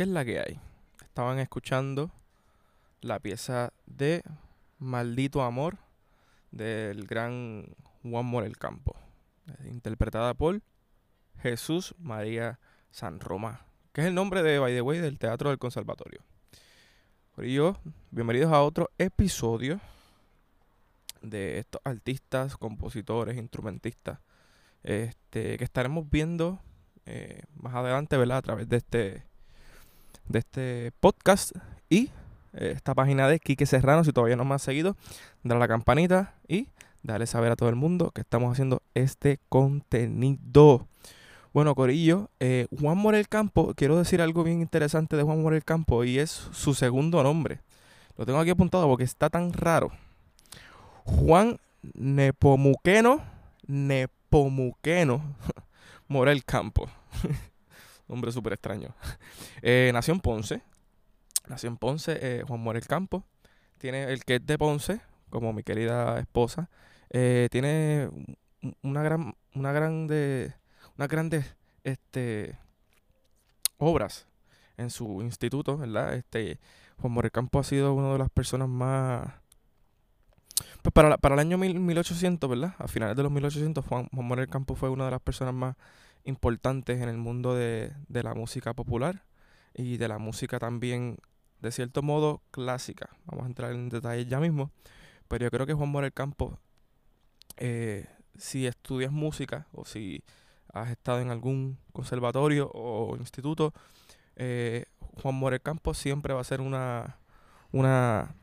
¿qué es la que hay? Estaban escuchando la pieza de Maldito Amor del gran Juan Morel Campo, interpretada por Jesús María San Román, que es el nombre de By the Way del Teatro del Conservatorio. yo, bienvenidos a otro episodio de estos artistas, compositores, instrumentistas, este, que estaremos viendo eh, más adelante, ¿verdad? A través de este, de este podcast y eh, esta página de Quique Serrano. Si todavía no me has seguido, dale a la campanita y dale saber a todo el mundo que estamos haciendo este contenido. Bueno, Corillo, eh, Juan Morel Campo, quiero decir algo bien interesante de Juan Morel Campo y es su segundo nombre. Lo tengo aquí apuntado porque está tan raro. Juan Nepomuqueno, Nepomuqueno Morel Campo. Nombre súper extraño. Eh, nació en Ponce. Nació en Ponce, eh, Juan Morel Campo. Tiene el que es de Ponce, como mi querida esposa. Eh, tiene una gran, una grande, unas grandes este, obras en su instituto, ¿verdad? Este, Juan Morel Campo ha sido una de las personas más... Pues para, para el año 1800, ¿verdad? A finales de los 1800, Juan, Juan Morel Campo fue una de las personas más importantes en el mundo de, la música popular y de la música también, de cierto modo, clásica. Vamos a entrar en detalles ya mismo. Pero yo creo que Juan Morel Campos, eh, si estudias música o si has estado en algún conservatorio o instituto, eh, Juan Morel Campos siempre va a ser una, una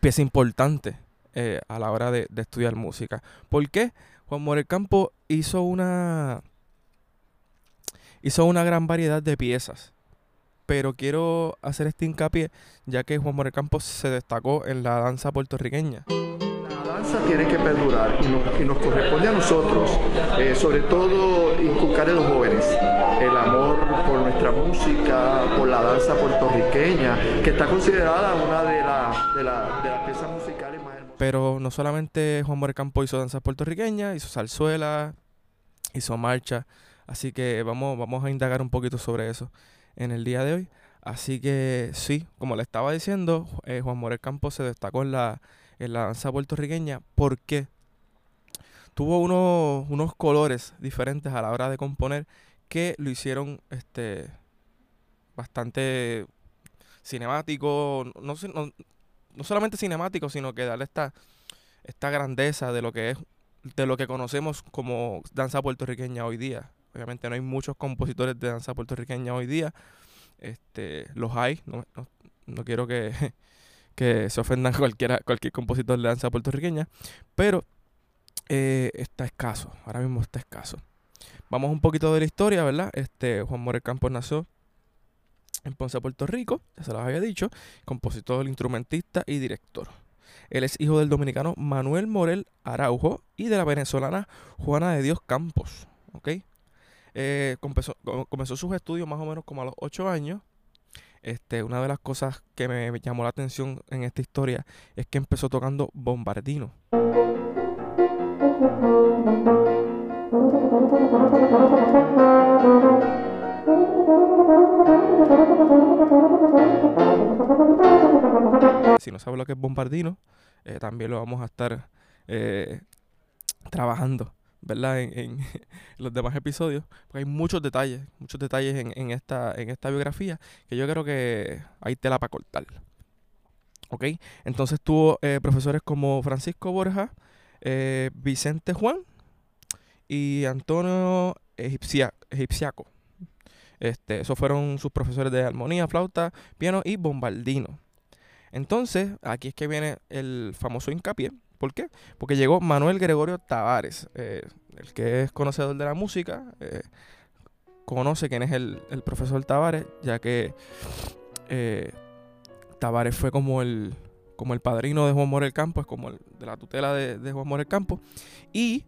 pieza importante eh, a la hora de, de, estudiar música. ¿Por qué? Juan Morel Campos hizo una Hizo una gran variedad de piezas. Pero quiero hacer este hincapié ya que Juan Morel Campos se destacó en la danza puertorriqueña. La danza tiene que perdurar y nos, corresponde a nosotros, eh, sobre todo inculcar en los jóvenes el amor por nuestra música, por la danza puertorriqueña, que está considerada una de, de, las piezas musicales más hermosas. Pero no solamente Juan Campos hizo danza puertorriqueña, hizo zarzuela, hizo marcha. Así que vamos, vamos a indagar un poquito sobre eso en el día de hoy. Así que sí, como le estaba diciendo, eh, Juan Morel Campos se destacó en la, en la danza puertorriqueña porque tuvo unos, unos colores diferentes a la hora de componer que lo hicieron este bastante cinemático, no, no, no solamente cinemático, sino que darle esta, esta grandeza de lo que es, de lo que conocemos como danza puertorriqueña hoy día. Obviamente no hay muchos compositores de danza puertorriqueña hoy día. Este, los hay, no, quiero que, que, se ofendan cualquiera, cualquier compositor de danza puertorriqueña, pero eh, está escaso, ahora mismo está escaso. Vamos un poquito de la historia, ¿verdad? Este, Juan Morel Campos nació en Ponce, Puerto Rico, ya se lo había dicho, compositor, instrumentista y director. Él es hijo del dominicano Manuel Morel Araujo y de la venezolana Juana de Dios Campos. ¿ok? Eh, comenzó, sus estudios más o menos como a los 8 años. Este, una de las cosas que me, llamó la atención en esta historia es que empezó tocando bombardino. Si no sabe lo que es bombardino, eh, también lo vamos a estar eh, trabajando ¿verdad? En, los demás episodios, porque hay muchos detalles, muchos detalles en, esta, en esta biografía que yo creo que hay tela para cortar. ¿Ok? Entonces tuvo eh, profesores como Francisco Borja, eh, Vicente Juan y Antonio Egipciaco. Este, esos fueron sus profesores de armonía, flauta, piano y bombardino. Entonces, aquí es que viene el famoso hincapié ¿Por qué? Porque llegó Manuel Gregorio Tavares, eh, el que es conocedor de la música, eh, conoce quién es el, profesor Tavares, ya que eh, Tavares fue como el, como el padrino de Juan Morel Campos, como el, de la tutela de, Juan Morel Campos. Y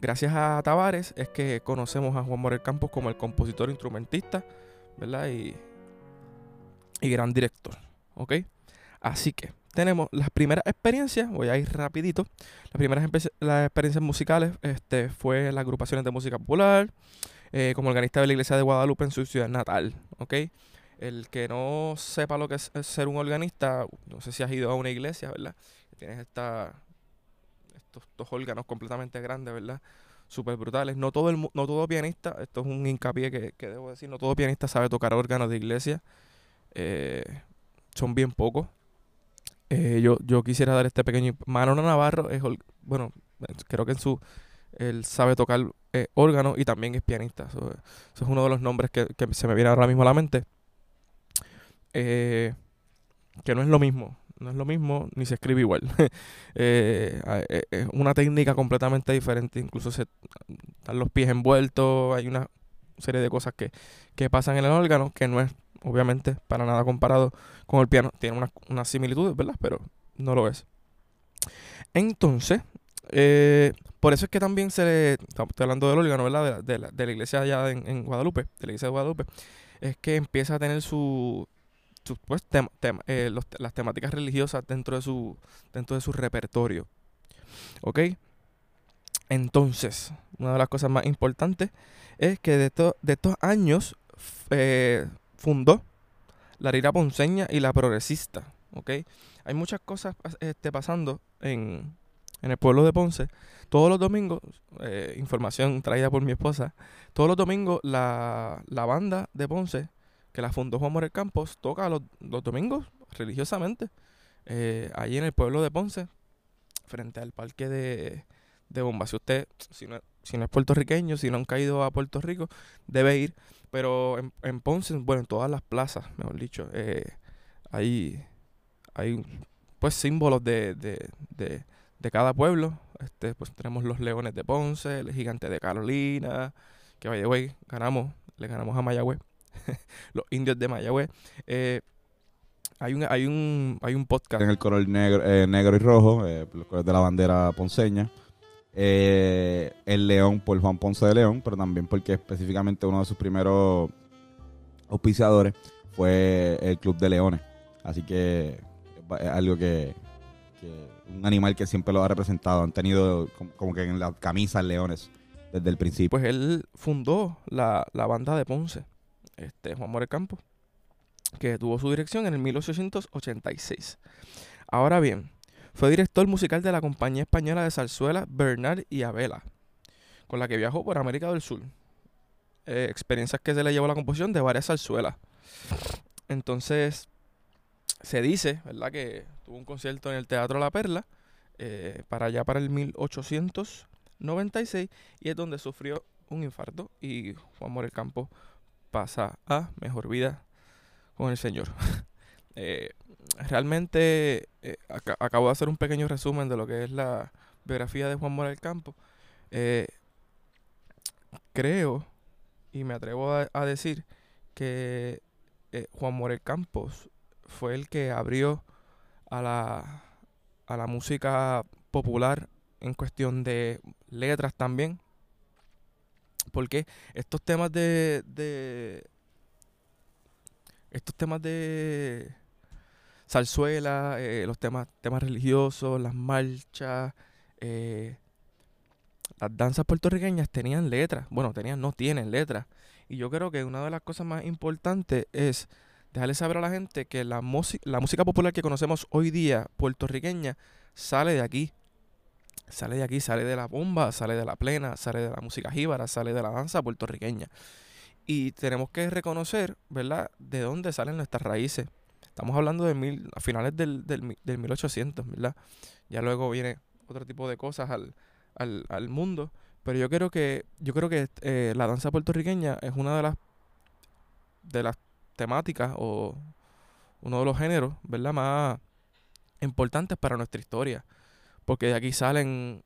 gracias a Tavares es que conocemos a Juan Morel Campos como el compositor instrumentista, ¿verdad? Y, y gran director, ¿ok? Así que tenemos las primeras experiencias, voy a ir rapidito, las primeras las experiencias musicales este, fue las agrupaciones de música popular, eh, como organista de la iglesia de Guadalupe en su ciudad natal, ¿ok? El que no sepa lo que es, ser un organista, no sé si has ido a una iglesia, ¿verdad? Tienes esta, estos, estos órganos completamente grandes, ¿verdad? Súper brutales. No todo, el, no todo pianista, esto es un hincapié que, que debo decir, no todo pianista sabe tocar órganos de iglesia. Eh, son bien pocos. Eh, yo, yo quisiera dar este pequeño... Manolo Navarro es, bueno, creo que en su... Él sabe tocar eh, órgano y también es pianista. Eso, es uno de los nombres que, se me viene ahora mismo a la mente. que no es lo mismo. No es lo mismo ni se escribe igual. es una técnica completamente diferente. Incluso se, están los pies envueltos. Hay una serie de cosas que, que pasan en el órgano que no es obviamente para nada comparado con el piano. Tiene unas una similitudes, ¿verdad? Pero no lo es. Entonces, eh, por eso es que también se le. Estoy hablando del órgano, ¿verdad? De, la, de la, iglesia allá en, Guadalupe, de la iglesia de Guadalupe. Es que empieza a tener su. pues, eh, las temáticas religiosas dentro de su, dentro de su repertorio. ¿Ok? Entonces, una de las cosas más importantes es que de, de estos años eh, fundó la Rira Ponceña y la Progresista. Hay muchas cosas este, pasando en, el pueblo de Ponce. Todos los domingos, eh, información traída por mi esposa, todos los domingos la, banda de Ponce, que la fundó Juan Morel Campos, toca los, domingos religiosamente, eh, en el pueblo de Ponce, frente al parque de, de Bomba. Si usted, si no, si no es puertorriqueño, si no han caído a Puerto Rico, debe ir. Pero en, Ponce, bueno, en todas las plazas, mejor dicho, eh, hay, pues símbolos de, de, de, de, cada pueblo. Este, pues tenemos los leones de Ponce, el gigante de Carolina, que vaya ganamos, le ganamos a Mayagüez, los indios de Mayagüez. Eh, hay un, hay un, hay un podcast. En el color negro, eh, negro y rojo, eh, de la bandera ponceña. Eh, el León por Juan Ponce de León, pero también porque específicamente uno de sus primeros auspiciadores fue el Club de Leones. Así que es algo que, un animal que siempre lo ha representado. Han tenido como, que en la camisa leones desde el principio. Pues él fundó la, banda de Ponce, este Juan More Campo, que tuvo su dirección en el 1886. Ahora bien, fue director musical de la compañía española de zarzuela Bernard y Abela, con la que viajó por América del Sur. Eh, experiencias que se le llevó a la composición de varias zarzuelas. Entonces, se dice, ¿verdad?, que tuvo un concierto en el Teatro La Perla, eh, para allá para el 1896, y es donde sufrió un infarto y Juan Morel Campo pasa a mejor vida con el Señor. eh, realmente eh, acabo de hacer un pequeño resumen de lo que es la biografía de Juan Morel Campo. Eh, creo y me atrevo a, decir que eh, Juan Morel Campos fue el que abrió a la, a la música popular en cuestión de letras también. Porque estos temas de, de estos temas de zarzuela, eh, los temas, temas religiosos, las marchas, eh, las danzas puertorriqueñas tenían letras. Bueno, tenían, no tienen letras. Y yo creo que una de las cosas más importantes es dejarle saber a la gente que la, la música popular que conocemos hoy día, puertorriqueña, sale de aquí. Sale de aquí, sale de la bomba, sale de la plena, sale de la música jíbara, sale de la danza puertorriqueña. Y tenemos que reconocer, ¿verdad?, de dónde salen nuestras raíces. Estamos hablando de mil, a finales del, del, del 1800, ¿verdad? Ya luego viene otro tipo de cosas al, al, al mundo. Pero yo creo que, yo creo que eh, la danza puertorriqueña es una de las de las temáticas o uno de los géneros, ¿verdad? Más importantes para nuestra historia. Porque de aquí salen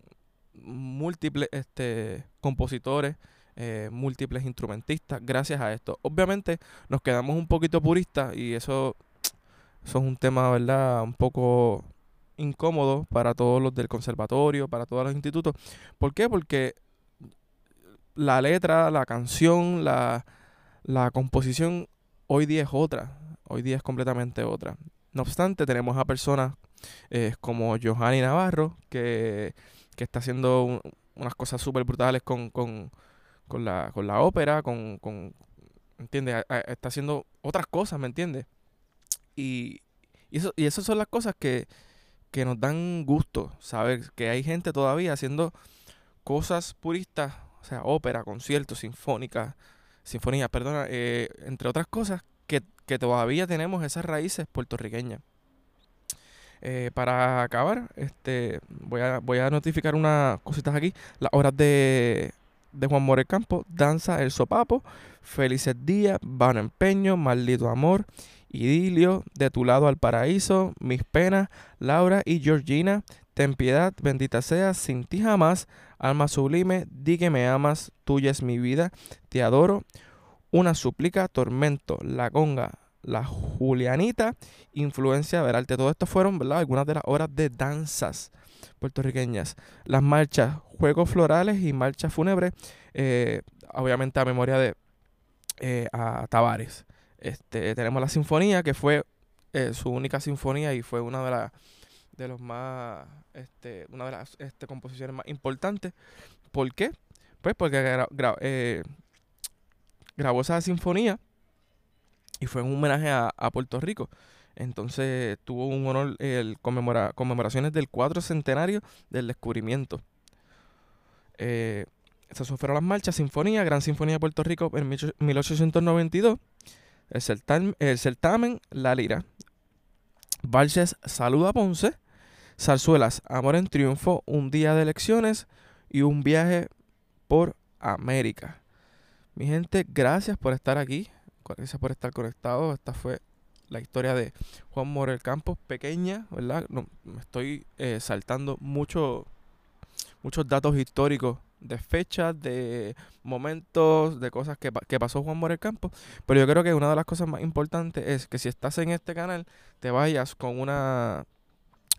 múltiples este, compositores, eh, múltiples instrumentistas, gracias a esto. Obviamente nos quedamos un poquito puristas y eso eso es un tema, ¿verdad? Un poco incómodo para todos los del conservatorio, para todos los institutos. ¿Por qué? Porque la letra, la canción, la, composición hoy día es otra. Hoy día es completamente otra. No obstante, tenemos a personas eh, como Johanny Navarro, que, que está haciendo unas cosas súper brutales con, con, con la, con la ópera, con, con ¿entiendes? está haciendo otras cosas, ¿me entiendes? Y, eso, y esas son las cosas que, que nos dan gusto, saber que hay gente todavía haciendo cosas puristas, o sea, ópera, conciertos, sinfónicas, sinfonías, perdona, eh, entre otras cosas, que, que, todavía tenemos esas raíces puertorriqueñas. Eh, para acabar, este, voy a, voy a notificar unas cositas aquí. Las obras de, de Juan Morel Campo, Danza El Sopapo, Felices Días, Vano Empeño, Maldito Amor, Idilio, De tu lado al paraíso, Mis penas, Laura y Georgina, Ten piedad, bendita seas, sin ti jamás, alma sublime, di que me amas, tuya es mi vida, te adoro, una súplica, tormento, la conga, la Julianita, Influencia Verarte. Todo esto fueron ¿verdad? algunas de las obras de danzas puertorriqueñas. Las marchas, juegos florales y marchas fúnebres, eh, obviamente a memoria de eh, a Tavares. Este, tenemos la sinfonía, que fue eh, su única sinfonía y fue una de las de los más este, una de las este, composiciones más importantes. ¿Por qué? Pues porque grabó esa sinfonía y fue un homenaje a, Puerto Rico. Entonces tuvo un honor, el conmemora, conmemoraciones del cuatro centenario del descubrimiento. Eh, esas fueron las marchas, Sinfonía, Gran Sinfonía de Puerto Rico en 1892, el certamen, el certamen La Lira, Valses Saluda Ponce, Zarzuelas Amor en Triunfo, Un Día de Elecciones y Un Viaje por América. Mi gente, gracias por estar aquí. Gracias por estar conectado. Esta fue la historia de Juan Morel Campos, pequeña, ¿verdad? No, me estoy eh, saltando mucho, muchos datos históricos de fechas, de momentos, de cosas que, que, pasó Juan Morel Campos. Pero yo creo que una de las cosas más importantes es que si estás en este canal, te vayas con una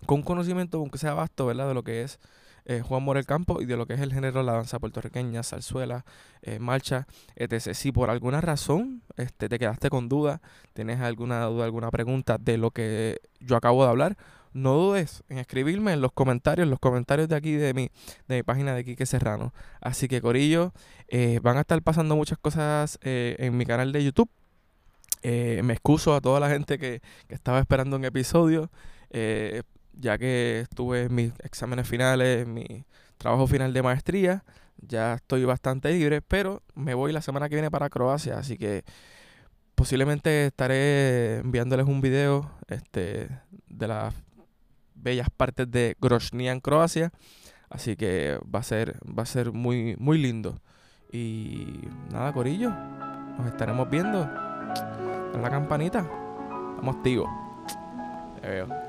con un conocimiento, aunque sea vasto, ¿verdad? De lo que es eh, Juan Morel Campo y de lo que es el género de la danza puertorriqueña, zarzuela, eh, marcha, etc. Si por alguna razón este, te quedaste con duda, tienes alguna duda, alguna pregunta de lo que yo acabo de hablar, no dudes en escribirme en los comentarios, en los comentarios de aquí de mi, de mi página de Quique Serrano. Así que Corillo, eh, van a estar pasando muchas cosas en mi canal de YouTube. me excuso a toda la gente que, que estaba esperando un episodio ya que estuve en mis exámenes finales, en mi trabajo final de maestría, ya estoy bastante libre, pero me voy la semana que viene para Croacia, así que posiblemente estaré enviándoles un video este, de las bellas partes de Grozny en Croacia, así que va a ser, va a ser muy, muy lindo. Y nada, Corillo, nos estaremos viendo en la campanita. Estamos activos. Te veo.